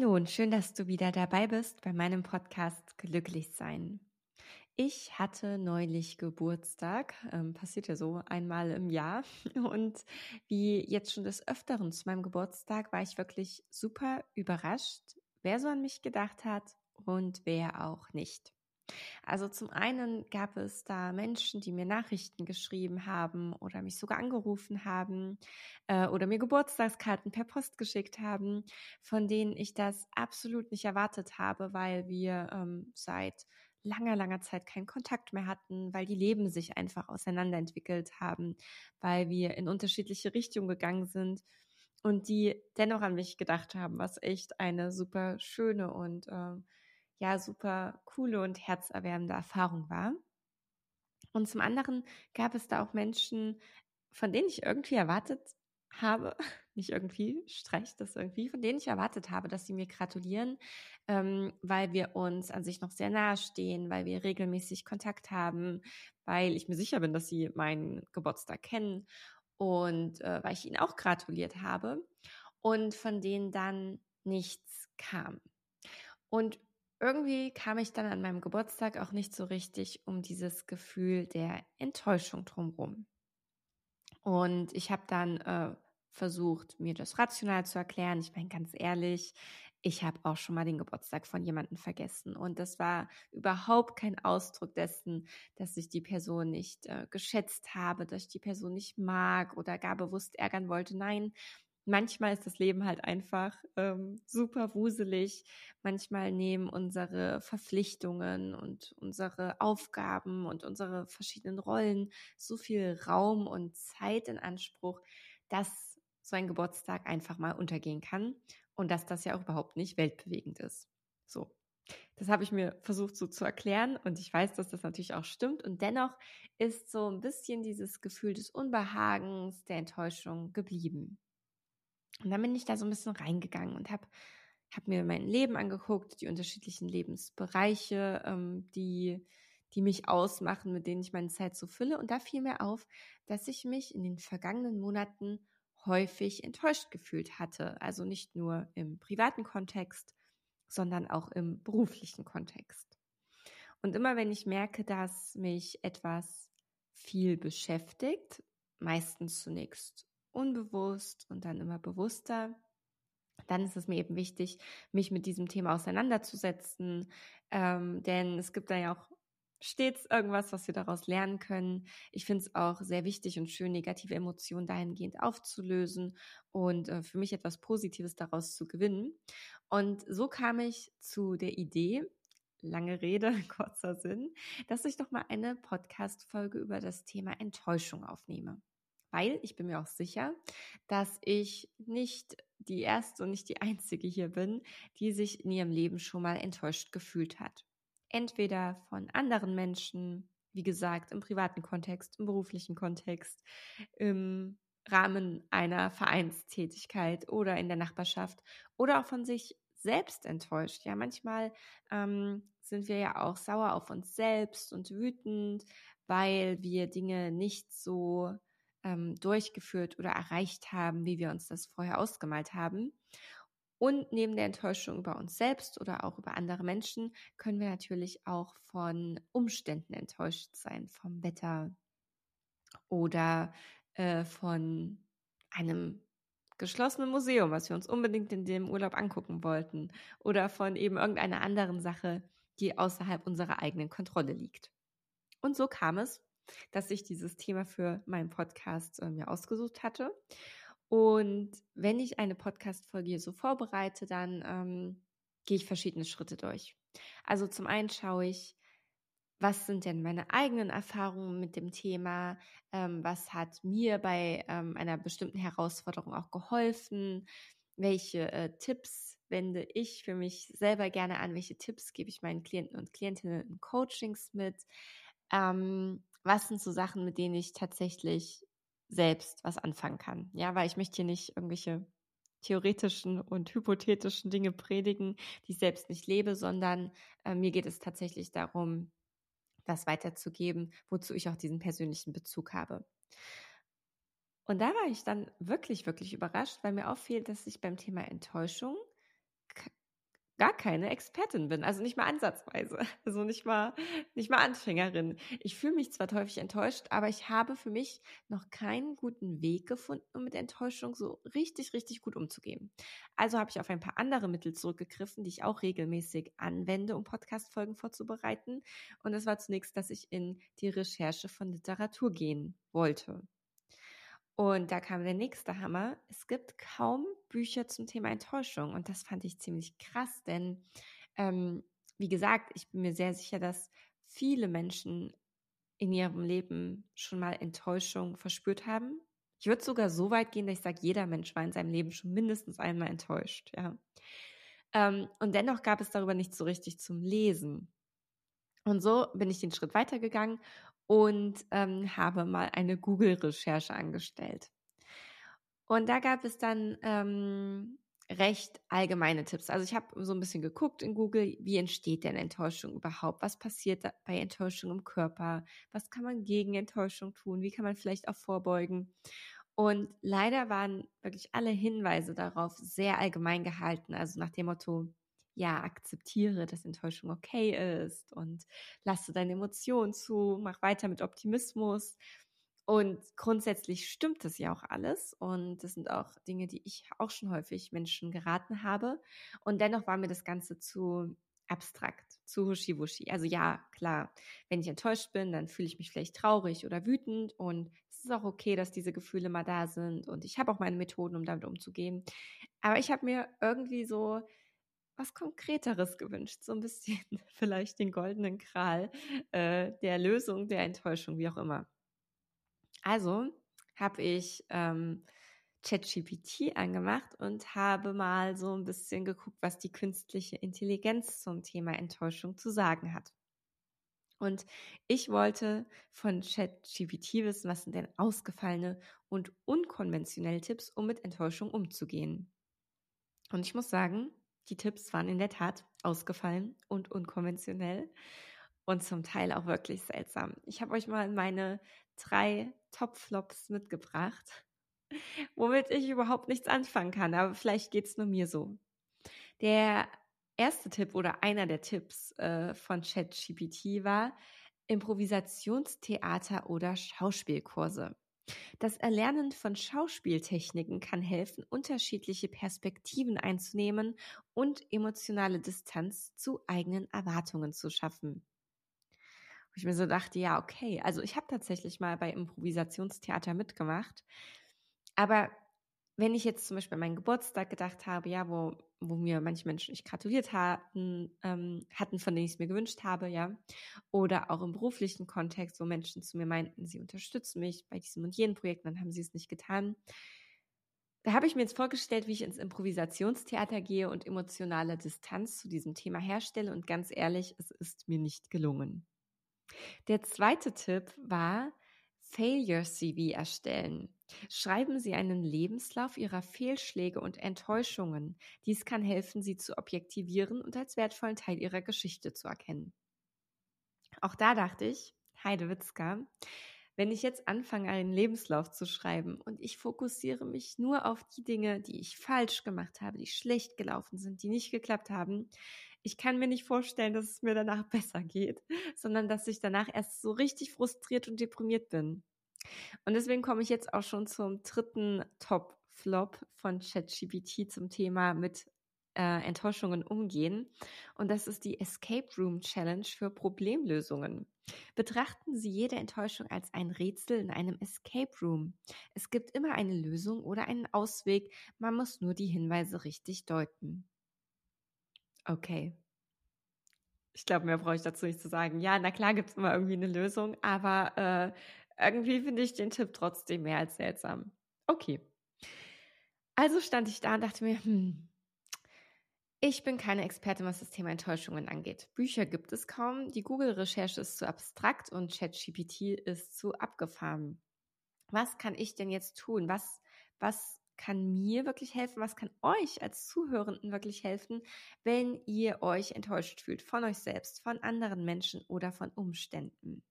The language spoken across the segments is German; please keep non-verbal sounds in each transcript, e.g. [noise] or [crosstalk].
Hallo und schön, dass du wieder dabei bist bei meinem Podcast Glücklich sein. Ich hatte neulich Geburtstag, ähm, passiert ja so einmal im Jahr. [laughs] Und wie jetzt schon des Öfteren zu meinem Geburtstag war ich wirklich super überrascht, wer so an mich gedacht hat und wer auch nicht. Also zum einen gab es da Menschen, die mir Nachrichten geschrieben haben oder mich sogar angerufen haben äh, oder mir Geburtstagskarten per Post geschickt haben, von denen ich das absolut nicht erwartet habe, weil wir ähm, seit langer, langer Zeit keinen Kontakt mehr hatten, weil die Leben sich einfach auseinanderentwickelt haben, weil wir in unterschiedliche Richtungen gegangen sind und die dennoch an mich gedacht haben, was echt eine super schöne und äh, ja super coole und herzerwärmende Erfahrung war. Und zum anderen gab es da auch Menschen, von denen ich irgendwie erwartet habe, [laughs] nicht irgendwie, streicht das irgendwie, von denen ich erwartet habe, dass sie mir gratulieren, ähm, weil wir uns an sich noch sehr nahe stehen, weil wir regelmäßig Kontakt haben, weil ich mir sicher bin, dass sie meinen Geburtstag kennen und äh, weil ich ihnen auch gratuliert habe und von denen dann nichts kam. Und irgendwie kam ich dann an meinem Geburtstag auch nicht so richtig um dieses Gefühl der Enttäuschung drumherum. Und ich habe dann äh, versucht, mir das rational zu erklären. Ich meine, ganz ehrlich, ich habe auch schon mal den Geburtstag von jemandem vergessen. Und das war überhaupt kein Ausdruck dessen, dass ich die Person nicht äh, geschätzt habe, dass ich die Person nicht mag oder gar bewusst ärgern wollte. Nein, manchmal ist das Leben halt einfach ähm, super wuselig. Manchmal nehmen unsere Verpflichtungen und unsere Aufgaben und unsere verschiedenen Rollen so viel Raum und Zeit in Anspruch, dass so ein Geburtstag einfach mal untergehen kann und dass das ja auch überhaupt nicht weltbewegend ist. So. Das habe ich mir versucht so zu erklären und ich weiß, dass das natürlich auch stimmt. Und dennoch ist so ein bisschen dieses Gefühl des Unbehagens, der Enttäuschung geblieben. Und dann bin ich da so ein bisschen reingegangen und habe hab mir mein Leben angeguckt, die unterschiedlichen Lebensbereiche, ähm, die, die mich ausmachen, mit denen ich meine Zeit so fülle. Und da fiel mir auf, dass ich mich in den vergangenen Monaten häufig enttäuscht gefühlt hatte. Also nicht nur im privaten Kontext, sondern auch im beruflichen Kontext. Und immer wenn ich merke, dass mich etwas viel beschäftigt, meistens zunächst unbewusst und dann immer bewusster, dann ist es mir eben wichtig, mich mit diesem Thema auseinanderzusetzen. Ähm, denn es gibt da ja auch stets irgendwas, was wir daraus lernen können. Ich finde es auch sehr wichtig und schön, negative Emotionen dahingehend aufzulösen und äh, für mich etwas Positives daraus zu gewinnen. Und so kam ich zu der Idee, lange Rede, [laughs] kurzer Sinn, dass ich doch mal eine Podcast-Folge über das Thema Enttäuschung aufnehme weil ich bin mir auch sicher, dass ich nicht die erste und nicht die einzige hier bin, die sich in ihrem Leben schon mal enttäuscht gefühlt hat. Entweder von anderen Menschen, wie gesagt, im privaten Kontext, im beruflichen Kontext, im Rahmen einer Vereinstätigkeit oder in der Nachbarschaft oder auch von sich selbst enttäuscht. Ja, manchmal ähm, sind wir ja auch sauer auf uns selbst und wütend, weil wir Dinge nicht so ähm, durchgeführt oder erreicht haben, wie wir uns das vorher ausgemalt haben. Und neben der Enttäuschung über uns selbst oder auch über andere Menschen können wir natürlich auch von Umständen enttäuscht sein, vom Wetter oder äh, von einem geschlossenen Museum, was wir uns unbedingt in dem Urlaub angucken wollten oder von eben irgendeiner anderen Sache, die außerhalb unserer eigenen Kontrolle liegt. Und so kam es, dass ich dieses Thema für meinen Podcast äh, mir ausgesucht hatte. Und wenn ich eine Podcast-Folge so vorbereite, dann ähm, gehe ich verschiedene Schritte durch. Also zum einen schaue ich, was sind denn meine eigenen Erfahrungen mit dem Thema? Ähm, was hat mir bei ähm, einer bestimmten Herausforderung auch geholfen? Welche äh, Tipps wende ich für mich selber gerne an? Welche Tipps gebe ich meinen Klienten und Klientinnen in Coachings mit? Ähm, was sind so Sachen, mit denen ich tatsächlich selbst was anfangen kann. Ja, weil ich möchte hier nicht irgendwelche theoretischen und hypothetischen Dinge predigen, die ich selbst nicht lebe, sondern äh, mir geht es tatsächlich darum, das weiterzugeben, wozu ich auch diesen persönlichen Bezug habe. Und da war ich dann wirklich, wirklich überrascht, weil mir auffiel, dass ich beim Thema Enttäuschung gar keine Expertin bin, also nicht mal ansatzweise, [laughs] also nicht mal, nicht mal Anfängerin. Ich fühle mich zwar häufig enttäuscht, aber ich habe für mich noch keinen guten Weg gefunden, um mit Enttäuschung so richtig, richtig gut umzugehen. Also habe ich auf ein paar andere Mittel zurückgegriffen, die ich auch regelmäßig anwende, um Podcast-Folgen vorzubereiten. Und das war zunächst, dass ich in die Recherche von Literatur gehen wollte. Und da kam der nächste Hammer. Es gibt kaum Bücher zum Thema Enttäuschung. Und das fand ich ziemlich krass, denn ähm, wie gesagt, ich bin mir sehr sicher, dass viele Menschen in ihrem Leben schon mal Enttäuschung verspürt haben. Ich würde sogar so weit gehen, dass ich sage, jeder Mensch war in seinem Leben schon mindestens einmal enttäuscht. Ja. Ähm, und dennoch gab es darüber nicht so richtig zum Lesen. Und so bin ich den Schritt weitergegangen und ähm, habe mal eine Google-Recherche angestellt. Und da gab es dann ähm, recht allgemeine Tipps. Also ich habe so ein bisschen geguckt in Google, wie entsteht denn Enttäuschung überhaupt? Was passiert bei Enttäuschung im Körper? Was kann man gegen Enttäuschung tun? Wie kann man vielleicht auch vorbeugen? Und leider waren wirklich alle Hinweise darauf sehr allgemein gehalten. Also nach dem Motto, ja, akzeptiere, dass Enttäuschung okay ist und lasse deine Emotionen zu, mach weiter mit Optimismus. Und grundsätzlich stimmt das ja auch alles. Und das sind auch Dinge, die ich auch schon häufig Menschen geraten habe. Und dennoch war mir das Ganze zu abstrakt, zu huschi-wuschi. Also ja, klar, wenn ich enttäuscht bin, dann fühle ich mich vielleicht traurig oder wütend. Und es ist auch okay, dass diese Gefühle mal da sind. Und ich habe auch meine Methoden, um damit umzugehen. Aber ich habe mir irgendwie so was Konkreteres gewünscht, so ein bisschen [laughs] vielleicht den goldenen Kral äh, der Lösung, der Enttäuschung, wie auch immer. Also habe ich ähm, ChatGPT angemacht und habe mal so ein bisschen geguckt, was die künstliche Intelligenz zum Thema Enttäuschung zu sagen hat. Und ich wollte von ChatGPT wissen, was sind denn ausgefallene und unkonventionelle Tipps, um mit Enttäuschung umzugehen. Und ich muss sagen, die Tipps waren in der Tat ausgefallen und unkonventionell und zum Teil auch wirklich seltsam. Ich habe euch mal meine drei Top-Flops mitgebracht, [laughs] womit ich überhaupt nichts anfangen kann, aber vielleicht geht es nur mir so. Der erste Tipp oder einer der Tipps äh, von ChatGPT war Improvisationstheater oder Schauspielkurse. Das Erlernen von Schauspieltechniken kann helfen, unterschiedliche Perspektiven einzunehmen und emotionale Distanz zu eigenen Erwartungen zu schaffen. Wo ich mir so dachte, ja, okay, also ich habe tatsächlich mal bei Improvisationstheater mitgemacht, aber wenn ich jetzt zum Beispiel an meinen Geburtstag gedacht habe, ja, wo, wo mir manche Menschen nicht gratuliert hatten, ähm, hatten, von denen ich es mir gewünscht habe, ja, oder auch im beruflichen Kontext, wo Menschen zu mir meinten, sie unterstützen mich bei diesem und jenem Projekt, dann haben sie es nicht getan. Da habe ich mir jetzt vorgestellt, wie ich ins Improvisationstheater gehe und emotionale Distanz zu diesem Thema herstelle und ganz ehrlich, es ist mir nicht gelungen. Der zweite Tipp war, Failure CV erstellen. Schreiben Sie einen Lebenslauf Ihrer Fehlschläge und Enttäuschungen. Dies kann helfen, sie zu objektivieren und als wertvollen Teil Ihrer Geschichte zu erkennen. Auch da dachte ich, Heidewitzka, wenn ich jetzt anfange, einen Lebenslauf zu schreiben und ich fokussiere mich nur auf die Dinge, die ich falsch gemacht habe, die schlecht gelaufen sind, die nicht geklappt haben, ich kann mir nicht vorstellen, dass es mir danach [laughs] besser geht, sondern dass ich danach erst so richtig frustriert und deprimiert bin. Und deswegen komme ich jetzt auch schon zum dritten Top-Flop von ChatGPT zum Thema mit äh, Enttäuschungen umgehen. Und das ist die Escape Room Challenge für Problemlösungen. Betrachten Sie jede Enttäuschung als ein Rätsel in einem Escape Room. Es gibt immer eine Lösung oder einen Ausweg, man muss nur die Hinweise richtig deuten. Okay. Ich glaube, mehr brauche ich dazu nicht zu sagen. Ja, na klar gibt es immer irgendwie eine Lösung, aber äh, irgendwie finde ich den Tipp trotzdem mehr als seltsam. Okay. Also stand ich da und dachte mir, hm, ich bin keine Expertin, was das Thema Enttäuschungen angeht. Bücher gibt es kaum, die Google-Recherche ist zu abstrakt und ChatGPT ist zu abgefahren. Was kann ich denn jetzt tun? Was, was kann mir wirklich helfen? Was kann euch als Zuhörenden wirklich helfen, wenn ihr euch enttäuscht fühlt von euch selbst, von anderen Menschen oder von Umständen?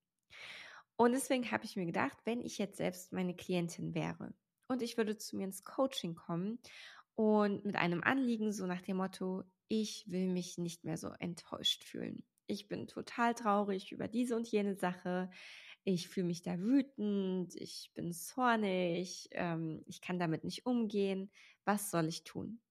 Und deswegen habe ich mir gedacht, wenn ich jetzt selbst meine Klientin wäre und ich würde zu mir ins Coaching kommen und mit einem Anliegen so nach dem Motto, ich will mich nicht mehr so enttäuscht fühlen. Ich bin total traurig über diese und jene Sache. Ich fühle mich da wütend, ich bin zornig, ähm, ich kann damit nicht umgehen. Was soll ich tun?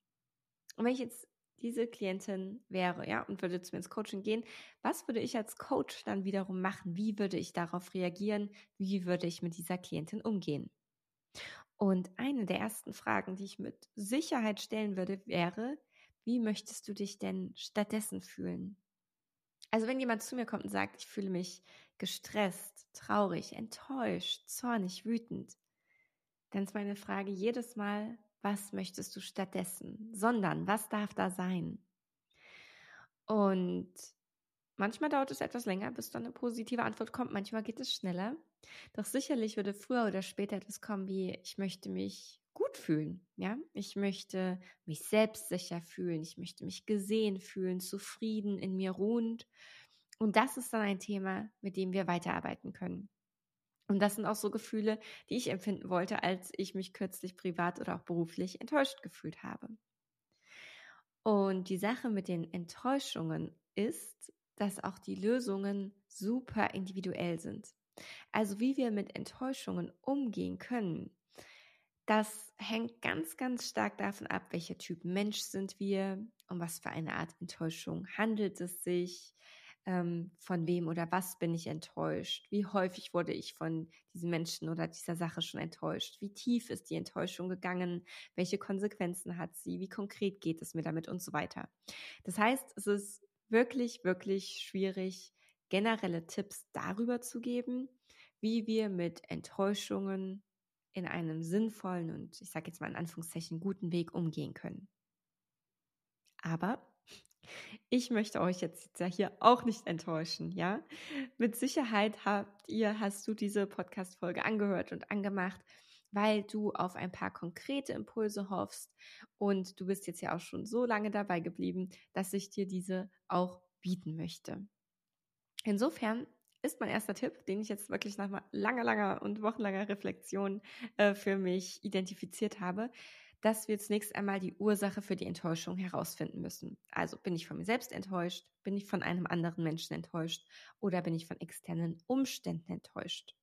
Und wenn ich jetzt diese Klientin wäre, ja, und würde zu mir ins Coaching gehen, was würde ich als Coach dann wiederum machen? Wie würde ich darauf reagieren? Wie würde ich mit dieser Klientin umgehen? Und eine der ersten Fragen, die ich mit Sicherheit stellen würde, wäre, wie möchtest du dich denn stattdessen fühlen? Also wenn jemand zu mir kommt und sagt, ich fühle mich gestresst, traurig, enttäuscht, zornig, wütend, dann ist meine Frage jedes Mal, was möchtest du stattdessen? Sondern, was darf da sein? Und manchmal dauert es etwas länger, bis dann eine positive Antwort kommt. Manchmal geht es schneller. Doch sicherlich würde früher oder später etwas kommen wie, ich möchte mich gut fühlen. Ja, ich möchte mich selbstsicher fühlen. Ich möchte mich gesehen fühlen, zufrieden, in mir ruhend. Und das ist dann ein Thema, mit dem wir weiterarbeiten können. Und das sind auch so Gefühle, die ich empfinden wollte, als ich mich kürzlich privat oder auch beruflich enttäuscht gefühlt habe. Und die Sache mit den Enttäuschungen ist, dass auch die Lösungen super individuell sind. Also wie wir mit Enttäuschungen umgehen können, das hängt ganz, ganz stark davon ab, welcher Typ Mensch sind wir, um was für eine Art Enttäuschung handelt es sich, ähm, von wem oder was bin ich enttäuscht, wie häufig wurde ich von diesem Menschen oder dieser Sache schon enttäuscht, wie tief ist die Enttäuschung gegangen, welche Konsequenzen hat sie, wie konkret geht es mir damit? Und so weiter. Das heißt, es ist wirklich, wirklich schwierig, generelle Tipps darüber zu geben, wie wir mit Enttäuschungen in einem sinnvollen und ich sage jetzt mal in Anführungszeichen guten Weg umgehen können. Aber ich möchte euch jetzt ja hier auch nicht enttäuschen, ja? Mit Sicherheit habt ihr, hast du diese Podcast-Folge angehört und angemacht, weil du auf ein paar konkrete Impulse hoffst und du bist jetzt ja auch schon so lange dabei geblieben, dass ich dir diese auch bieten möchte. Insofern ist mein erster Tipp, den ich jetzt wirklich nach langer, langer und wochenlanger Reflexion äh, für mich identifiziert habe, dass wir zunächst einmal die Ursache für die Enttäuschung herausfinden müssen. Also bin ich von mir selbst enttäuscht, bin ich von einem anderen Menschen enttäuscht oder bin ich von externen Umständen enttäuscht.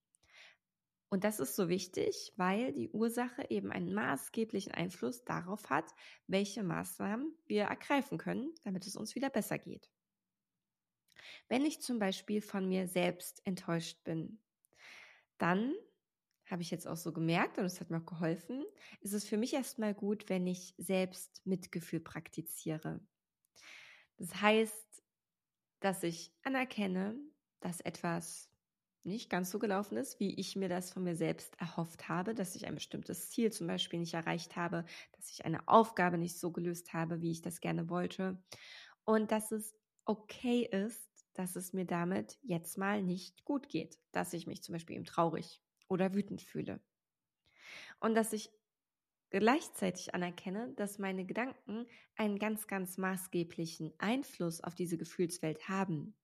Und das ist so wichtig, weil die Ursache eben einen maßgeblichen Einfluss darauf hat, welche Maßnahmen wir ergreifen können, damit es uns wieder besser geht. Wenn ich zum Beispiel von mir selbst enttäuscht bin, dann habe ich jetzt auch so gemerkt und es hat mir auch geholfen, ist es für mich erstmal gut, wenn ich selbst Mitgefühl praktiziere. Das heißt, dass ich anerkenne, dass etwas nicht ganz so gelaufen ist, wie ich mir das von mir selbst erhofft habe, dass ich ein bestimmtes Ziel zum Beispiel nicht erreicht habe, dass ich eine Aufgabe nicht so gelöst habe, wie ich das gerne wollte und dass es okay ist, dass es mir damit jetzt mal nicht gut geht, dass ich mich zum Beispiel eben traurig oder wütend fühle. Und dass ich gleichzeitig anerkenne, dass meine Gedanken einen ganz, ganz maßgeblichen Einfluss auf diese Gefühlswelt haben.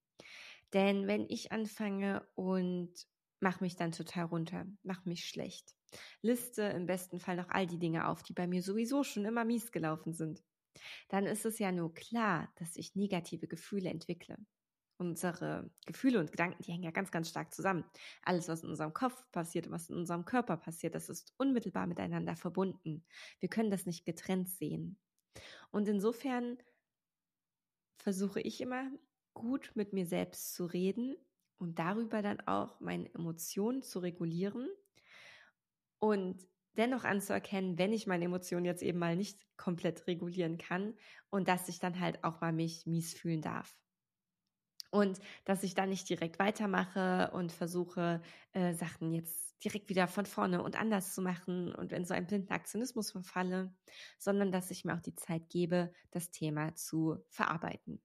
Denn wenn ich anfange und mache mich dann total runter, mache mich schlecht, liste im besten Fall noch all die Dinge auf, die bei mir sowieso schon immer mies gelaufen sind, dann ist es ja nur klar, dass ich negative Gefühle entwickle unsere Gefühle und Gedanken, die hängen ja ganz, ganz stark zusammen. Alles, was in unserem Kopf passiert, was in unserem Körper passiert, das ist unmittelbar miteinander verbunden. Wir können das nicht getrennt sehen. Und insofern versuche ich immer gut mit mir selbst zu reden und darüber dann auch meine Emotionen zu regulieren und dennoch anzuerkennen, wenn ich meine Emotionen jetzt eben mal nicht komplett regulieren kann und dass ich dann halt auch mal mich mies fühlen darf. Und dass ich dann nicht direkt weitermache und versuche, äh, Sachen jetzt direkt wieder von vorne und anders zu machen und in so einen blinden Aktionismus verfalle, sondern dass ich mir auch die Zeit gebe, das Thema zu verarbeiten.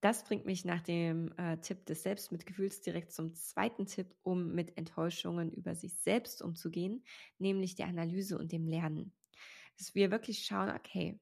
Das bringt mich nach dem äh, Tipp des Selbstmitgefühls direkt zum zweiten Tipp, um mit Enttäuschungen über sich selbst umzugehen, nämlich der Analyse und dem Lernen. Dass wir wirklich schauen, okay,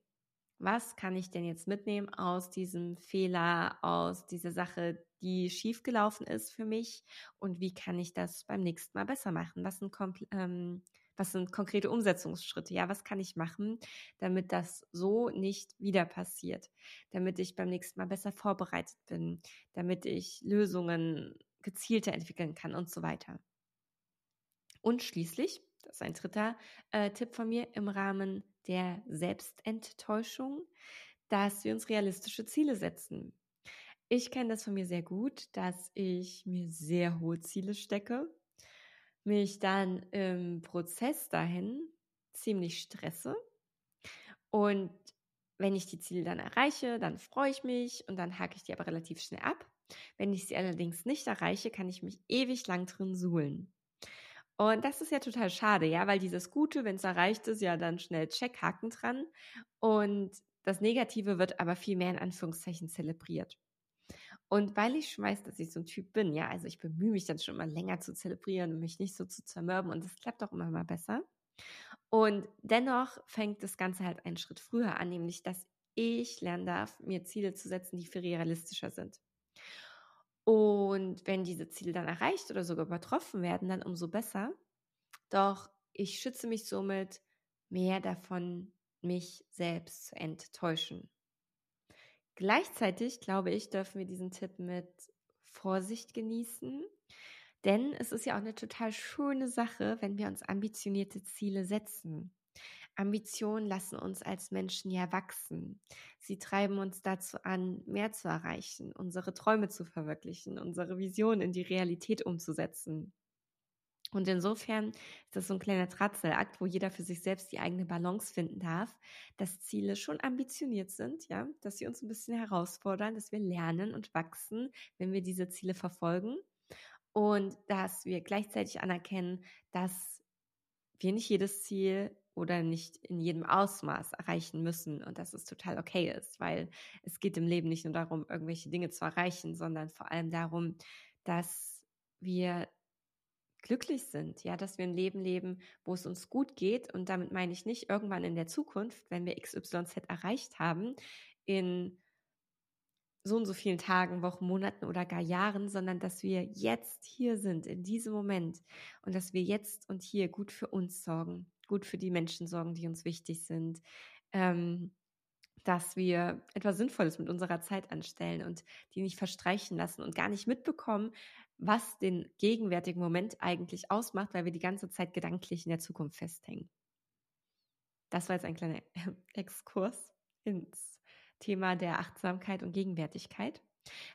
was kann ich denn jetzt mitnehmen aus diesem Fehler, aus dieser Sache, die schiefgelaufen ist für mich und wie kann ich das beim nächsten Mal besser machen? Was sind ähm, Was sind konkrete Umsetzungsschritte? Ja, was kann ich machen, damit das so nicht wieder passiert? Damit ich beim nächsten Mal besser vorbereitet bin, damit ich Lösungen gezielter entwickeln kann und so weiter. Und schließlich, das ist ein dritter äh, Tipp von mir im Rahmen der Selbstenttäuschung, dass wir uns realistische Ziele setzen. Ich kenne das von mir sehr gut, dass ich mir sehr hohe Ziele stecke, mich dann im Prozess dahin ziemlich stresse und wenn ich die Ziele dann erreiche, dann freue ich mich und dann hake ich die aber relativ schnell ab. Wenn ich sie allerdings nicht erreiche, kann ich mich ewig lang drin suhlen. Und das ist ja total schade, ja, weil dieses Gute, wenn es erreicht ist, ja dann schnell Checkhaken dran. Und das Negative wird aber viel mehr in Anführungszeichen zelebriert. Und weil ich weiß, dass ich so ein Typ bin, ja, also ich bemühe mich dann schon immer länger zu zelebrieren und mich nicht so zu zermürben und das klappt auch immer mal besser. Und dennoch fängt das Ganze halt einen Schritt früher an, nämlich dass ich lernen darf, mir Ziele zu setzen, die viel realistischer sind. Und wenn diese Ziele dann erreicht oder sogar übertroffen werden, dann umso besser. Doch ich schütze mich somit mehr davon, mich selbst zu enttäuschen. Gleichzeitig, glaube ich, dürfen wir diesen Tipp mit Vorsicht genießen, denn es ist ja auch eine total schöne Sache, wenn wir uns ambitionierte Ziele setzen. Ambitionen lassen uns als Menschen ja wachsen. Sie treiben uns dazu an, mehr zu erreichen, unsere Träume zu verwirklichen, unsere Vision in die Realität umzusetzen. Und insofern ist das so ein kleiner Drahtseilakt, wo jeder für sich selbst die eigene Balance finden darf, dass Ziele schon ambitioniert sind, ja, dass sie uns ein bisschen herausfordern, dass wir lernen und wachsen, wenn wir diese Ziele verfolgen und dass wir gleichzeitig anerkennen, dass wir nicht jedes Ziel oder nicht in jedem Ausmaß erreichen müssen und dass es total okay ist, weil es geht im Leben nicht nur darum, irgendwelche Dinge zu erreichen, sondern vor allem darum, dass wir glücklich sind, ja, dass wir ein Leben leben, wo es uns gut geht. Und damit meine ich nicht irgendwann in der Zukunft, wenn wir XYZ erreicht haben, in so und so vielen Tagen, Wochen, Monaten oder gar Jahren, sondern dass wir jetzt hier sind, in diesem Moment und dass wir jetzt und hier gut für uns sorgen, gut für die Menschen sorgen, die uns wichtig sind, ähm, dass wir etwas Sinnvolles mit unserer Zeit anstellen und die nicht verstreichen lassen und gar nicht mitbekommen, was den gegenwärtigen Moment eigentlich ausmacht, weil wir die ganze Zeit gedanklich in der Zukunft festhängen. Das war jetzt ein kleiner [laughs] Exkurs ins Thema der Achtsamkeit und Gegenwärtigkeit.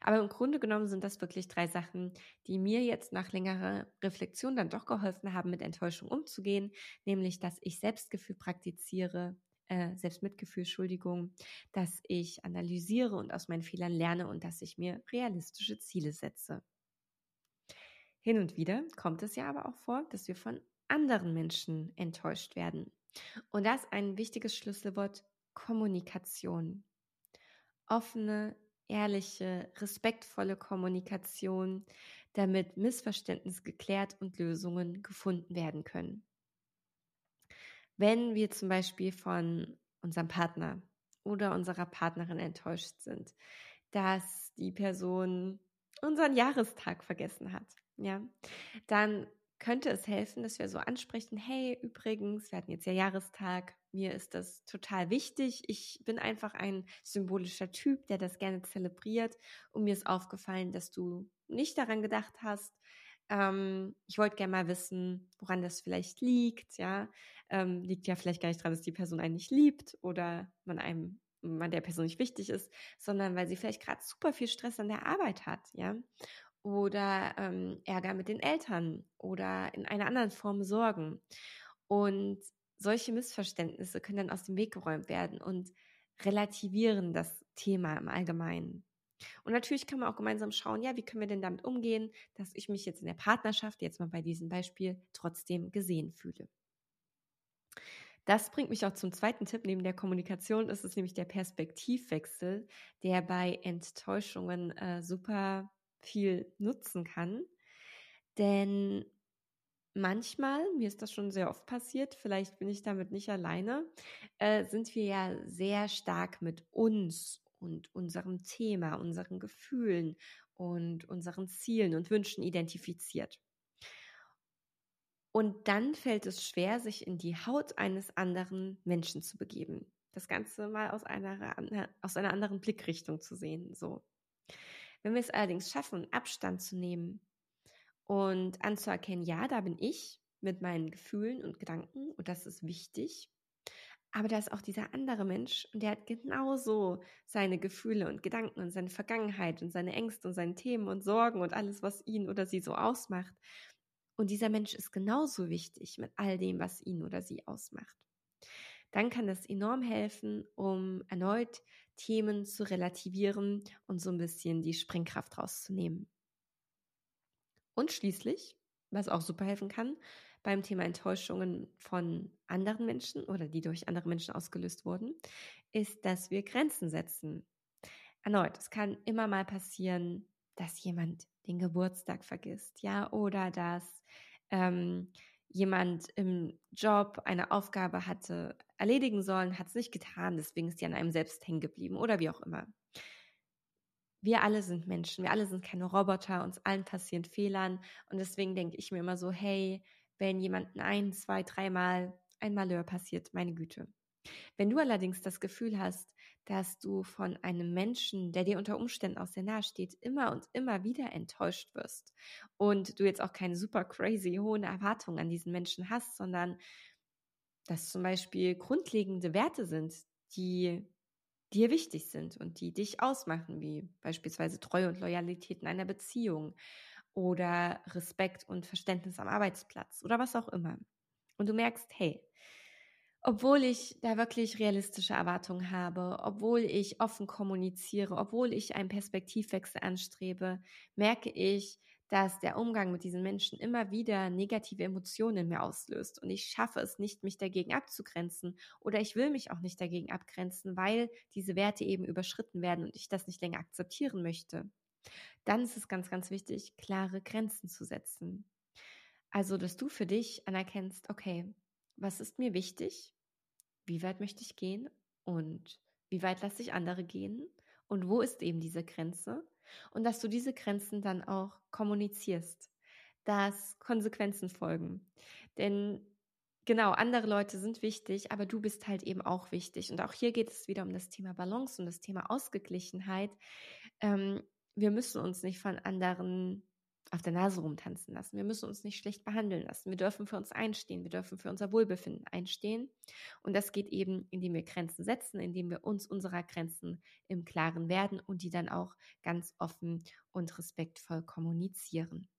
Aber im Grunde genommen sind das wirklich drei Sachen, die mir jetzt nach längerer Reflexion dann doch geholfen haben, mit Enttäuschung umzugehen, nämlich dass ich Selbstgefühl praktiziere, äh, Selbstmitgefühl, Entschuldigung, dass ich analysiere und aus meinen Fehlern lerne und dass ich mir realistische Ziele setze. Hin und wieder kommt es ja aber auch vor, dass wir von anderen Menschen enttäuscht werden. Und das ist ein wichtiges Schlüsselwort Kommunikation. Offene, ehrliche, respektvolle Kommunikation, damit Missverständnisse geklärt und Lösungen gefunden werden können. Wenn wir zum Beispiel von unserem Partner oder unserer Partnerin enttäuscht sind, dass die Person unseren Jahrestag vergessen hat ja, dann könnte es helfen, dass wir so ansprechen, hey, übrigens, wir hatten jetzt ja Jahrestag, mir ist das total wichtig. Ich bin einfach ein symbolischer Typ, der das gerne zelebriert. Und mir ist aufgefallen, dass du nicht daran gedacht hast. Ähm, ich wollte gerne mal wissen, woran das vielleicht liegt. Ja, ähm, liegt ja vielleicht gar nicht daran, dass die Person einen nicht liebt oder man einem man der Person nicht wichtig ist, sondern weil sie vielleicht gerade super viel Stress an der Arbeit hat, ja oder ähm, Ärger mit den Eltern oder in einer anderen Form Sorgen. Und solche Missverständnisse können dann aus dem Weg geräumt werden und relativieren das Thema im Allgemeinen. Und natürlich kann man auch gemeinsam schauen, ja, wie können wir denn damit umgehen, dass ich mich jetzt in der Partnerschaft, jetzt mal bei diesem Beispiel, trotzdem gesehen fühle. Das bringt mich auch zum zweiten Tipp. Neben der Kommunikation ist es nämlich der Perspektivwechsel, der bei Enttäuschungen äh, super viel nutzen kann. Denn manchmal, mir ist das schon sehr oft passiert, vielleicht bin ich damit nicht alleine, äh, sind wir ja sehr stark mit uns und unserem Thema, unseren Gefühlen und unseren Zielen und Wünschen identifiziert. Und dann fällt es schwer, sich in die Haut eines anderen Menschen zu begeben. Das Ganze mal aus einer, aus einer anderen Blickrichtung zu sehen. So. Wenn wir es allerdings schaffen, Abstand zu nehmen und anzuerkennen, ja, da bin ich mit meinen Gefühlen und Gedanken und das ist wichtig. Aber da ist auch dieser andere Mensch und der hat genauso seine Gefühle und Gedanken und seine Vergangenheit und seine Ängste und seine Themen und Sorgen und alles, was ihn oder sie so ausmacht. Und dieser Mensch ist genauso wichtig mit all dem, was ihn oder sie ausmacht. Dann kann das enorm helfen, um erneut Themen zu relativieren und so ein bisschen die Sprengkraft rauszunehmen. Und schließlich, was auch super helfen kann, beim Thema Enttäuschungen von anderen Menschen oder die durch andere Menschen ausgelöst wurden, ist, dass wir Grenzen setzen. Erneut, es kann immer mal passieren, dass jemand den Geburtstag vergisst, ja, oder dass ähm, jemand im Job eine Aufgabe hatte erledigen sollen, hat es nicht getan, deswegen ist die an einem selbst hängen geblieben oder wie auch immer. Wir alle sind Menschen, wir alle sind keine Roboter, uns allen passieren Fehlern und deswegen denke ich mir immer so, hey, wenn jemanden ein, zwei, dreimal ein Malheur passiert, meine Güte. Wenn du allerdings das Gefühl hast, dass du von einem Menschen, der dir unter Umständen auch sehr nahe steht, immer und immer wieder enttäuscht wirst und du jetzt auch keine super crazy hohen Erwartungen an diesen Menschen hast, sondern dass zum Beispiel grundlegende Werte sind, die dir wichtig sind und die dich ausmachen, wie beispielsweise Treue und Loyalität in einer Beziehung oder Respekt und Verständnis am Arbeitsplatz oder was auch immer. Und du merkst, hey, obwohl ich da wirklich realistische Erwartungen habe, obwohl ich offen kommuniziere, obwohl ich einen Perspektivwechsel anstrebe, merke ich, dass der Umgang mit diesen Menschen immer wieder negative Emotionen in mir auslöst. Und ich schaffe es nicht, mich dagegen abzugrenzen. Oder ich will mich auch nicht dagegen abgrenzen, weil diese Werte eben überschritten werden und ich das nicht länger akzeptieren möchte. Dann ist es ganz, ganz wichtig, klare Grenzen zu setzen. Also, dass du für dich anerkennst, okay, was ist mir wichtig, wie weit möchte ich gehen? Und wie weit lasse ich andere gehen? Und wo ist eben diese Grenze und dass du diese Grenzen dann auch kommunizierst, dass Konsequenzen folgen. Denn genau, andere Leute sind wichtig, aber du bist halt eben auch wichtig. Und auch hier geht es wieder um das Thema Balance und das Thema Ausgeglichenheit. Ähm, wir müssen uns nicht von anderen auf der Nase rumtanzen lassen. Wir müssen uns nicht schlecht behandeln lassen. Wir dürfen für uns einstehen. Wir dürfen für unser Wohlbefinden einstehen. Und das geht eben, indem wir Grenzen setzen, indem wir uns unserer Grenzen im Klaren werden und die dann auch ganz offen und respektvoll kommunizieren.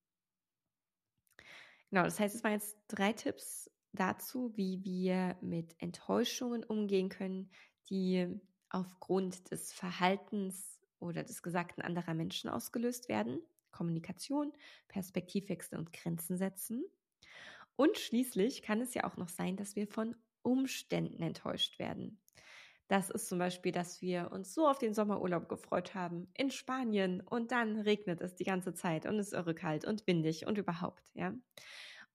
Genau, das heißt, es waren jetzt drei Tipps dazu, wie wir mit Enttäuschungen umgehen können, die aufgrund des Verhaltens oder des Gesagten anderer Menschen ausgelöst werden. Kommunikation, Perspektivwechsel und Grenzen setzen. Und schließlich kann es ja auch noch sein, dass wir von Umständen enttäuscht werden. Das ist zum Beispiel, dass wir uns so auf den Sommerurlaub gefreut haben in Spanien und dann regnet es die ganze Zeit und es ist irre kalt und windig und überhaupt, ja.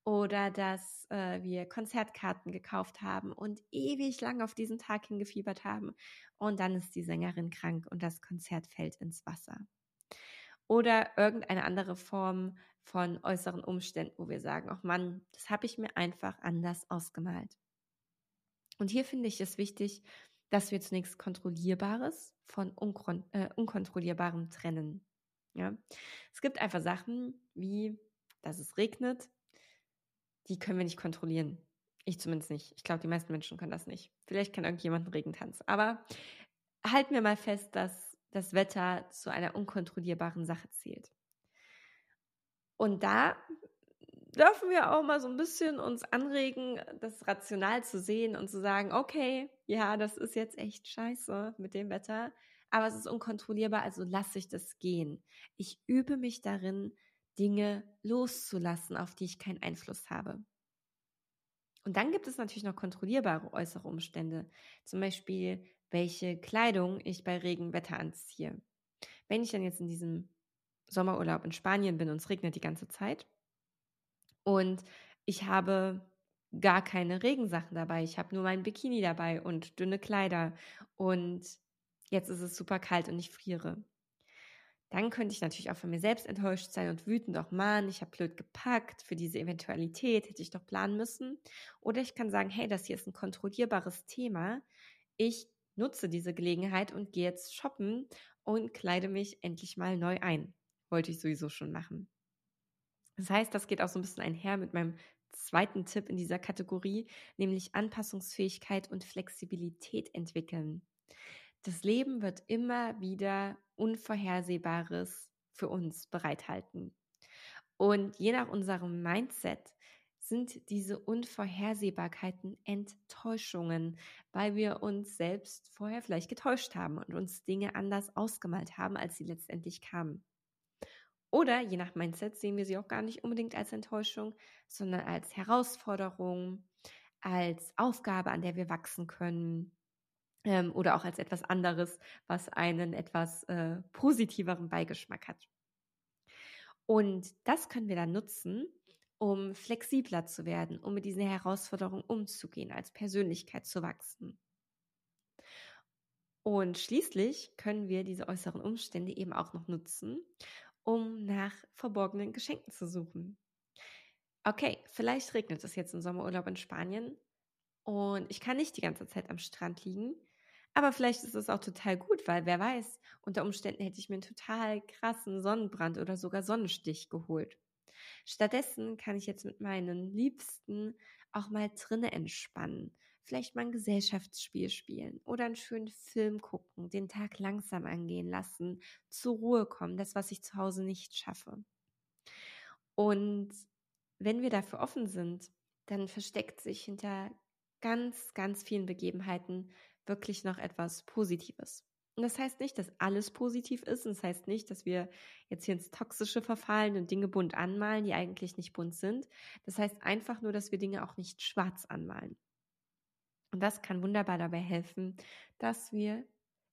Oder dass äh, wir Konzertkarten gekauft haben und ewig lang auf diesen Tag hingefiebert haben und dann ist die Sängerin krank und das Konzert fällt ins Wasser oder irgendeine andere Form von äußeren Umständen, wo wir sagen, ach Mann, das habe ich mir einfach anders ausgemalt. Und hier finde ich es wichtig, dass wir zunächst Kontrollierbares von Unkon äh, Unkontrollierbarem trennen. Ja? Es gibt einfach Sachen wie, dass es regnet, die können wir nicht kontrollieren. Ich zumindest nicht. Ich glaube, die meisten Menschen können das nicht. Vielleicht kann irgendjemand einen Regentanz. Aber halten wir mal fest, dass das Wetter zu einer unkontrollierbaren Sache zählt. Und da dürfen wir auch mal so ein bisschen uns anregen, das rational zu sehen und zu sagen, okay, ja, das ist jetzt echt scheiße mit dem Wetter, aber es ist unkontrollierbar, also lasse ich das gehen. Ich übe mich darin, Dinge loszulassen, auf die ich keinen Einfluss habe. Und dann gibt es natürlich noch kontrollierbare äußere Umstände, zum Beispiel welche Kleidung ich bei Regenwetter anziehe. Wenn ich dann jetzt in diesem Sommerurlaub in Spanien bin und es regnet die ganze Zeit und ich habe gar keine Regensachen dabei, ich habe nur mein Bikini dabei und dünne Kleider und jetzt ist es super kalt und ich friere, dann könnte ich natürlich auch von mir selbst enttäuscht sein und wütend, doch Mann, ich habe blöd gepackt, für diese Eventualität hätte ich doch planen müssen. Oder ich kann sagen, hey, das hier ist ein kontrollierbares Thema. Ich nutze diese Gelegenheit und gehe jetzt shoppen und kleide mich endlich mal neu ein. Wollte ich sowieso schon machen. Das heißt, das geht auch so ein bisschen einher mit meinem zweiten Tipp in dieser Kategorie, nämlich Anpassungsfähigkeit und Flexibilität entwickeln. Das Leben wird immer wieder Unvorhersehbares für uns bereithalten. Und je nach unserem Mindset sind diese Unvorhersehbarkeiten Enttäuschungen, weil wir uns selbst vorher vielleicht getäuscht haben und uns Dinge anders ausgemalt haben, als sie letztendlich kamen. Oder je nach Mindset sehen wir sie auch gar nicht unbedingt als Enttäuschung, sondern als Herausforderung, als Aufgabe, an der wir wachsen können ähm, oder auch als etwas anderes, was einen etwas äh, positiveren Beigeschmack hat. Und das können wir dann nutzen, um flexibler zu werden, um mit diesen Herausforderungen umzugehen, als Persönlichkeit zu wachsen. Und schließlich können wir diese äußeren Umstände eben auch noch nutzen, um nach verborgenen Geschenken zu suchen. Okay, vielleicht regnet es jetzt im Sommerurlaub in Spanien und ich kann nicht die ganze Zeit am Strand liegen, aber vielleicht ist es auch total gut, weil wer weiß, unter Umständen hätte ich mir einen total krassen Sonnenbrand oder sogar Sonnenstich geholt. Stattdessen kann ich jetzt mit meinen Liebsten auch mal drinne entspannen, vielleicht mal ein Gesellschaftsspiel spielen oder einen schönen Film gucken, den Tag langsam angehen lassen, zur Ruhe kommen, das, was ich zu Hause nicht schaffe. Und wenn wir dafür offen sind, dann versteckt sich hinter ganz, ganz vielen Begebenheiten wirklich noch etwas Positives. Und das heißt nicht, dass alles positiv ist. Und das heißt nicht, dass wir jetzt hier ins Toxische verfallen und Dinge bunt anmalen, die eigentlich nicht bunt sind. Das heißt einfach nur, dass wir Dinge auch nicht schwarz anmalen. Und das kann wunderbar dabei helfen, dass wir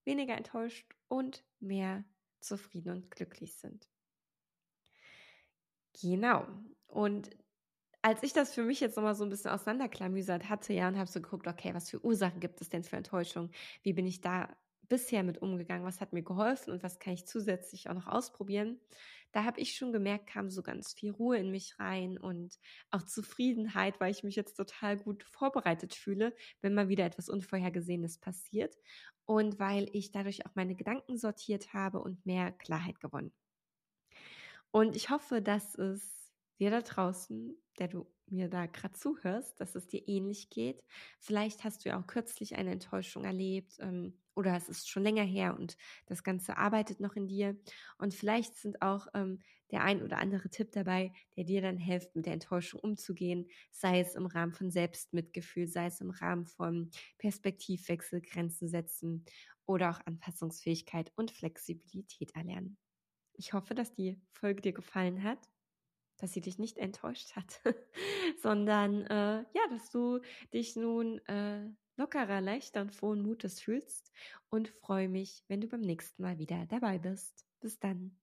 weniger enttäuscht und mehr zufrieden und glücklich sind. Genau. Und als ich das für mich jetzt nochmal so ein bisschen auseinanderklamüsert hatte, ja, und habe so geguckt, okay, was für Ursachen gibt es denn für Enttäuschung? Wie bin ich da bisher mit umgegangen? Was hat mir geholfen und was kann ich zusätzlich auch noch ausprobieren? Da habe ich schon gemerkt, kam so ganz viel Ruhe in mich rein und auch Zufriedenheit, weil ich mich jetzt total gut vorbereitet fühle, wenn mal wieder etwas Unvorhergesehenes passiert und weil ich dadurch auch meine Gedanken sortiert habe und mehr Klarheit gewonnen. Und ich hoffe, dass es dir da draußen, der du mir da gerade zuhörst, dass es dir ähnlich geht. Vielleicht hast du ja auch kürzlich eine Enttäuschung erlebt ähm, oder es ist schon länger her und das Ganze arbeitet noch in dir. Und vielleicht sind auch ähm, der ein oder andere Tipp dabei, der dir dann hilft, mit der Enttäuschung umzugehen, sei es im Rahmen von Selbstmitgefühl, sei es im Rahmen von Perspektivwechsel, Grenzen setzen oder auch Anpassungsfähigkeit und Flexibilität erlernen. Ich hoffe, dass die Folge dir gefallen hat dass sie dich nicht enttäuscht hat, [laughs] sondern äh, ja, dass du dich nun äh, lockerer, leichter und frohen Mutes fühlst und freue mich, wenn du beim nächsten Mal wieder dabei bist. Bis dann.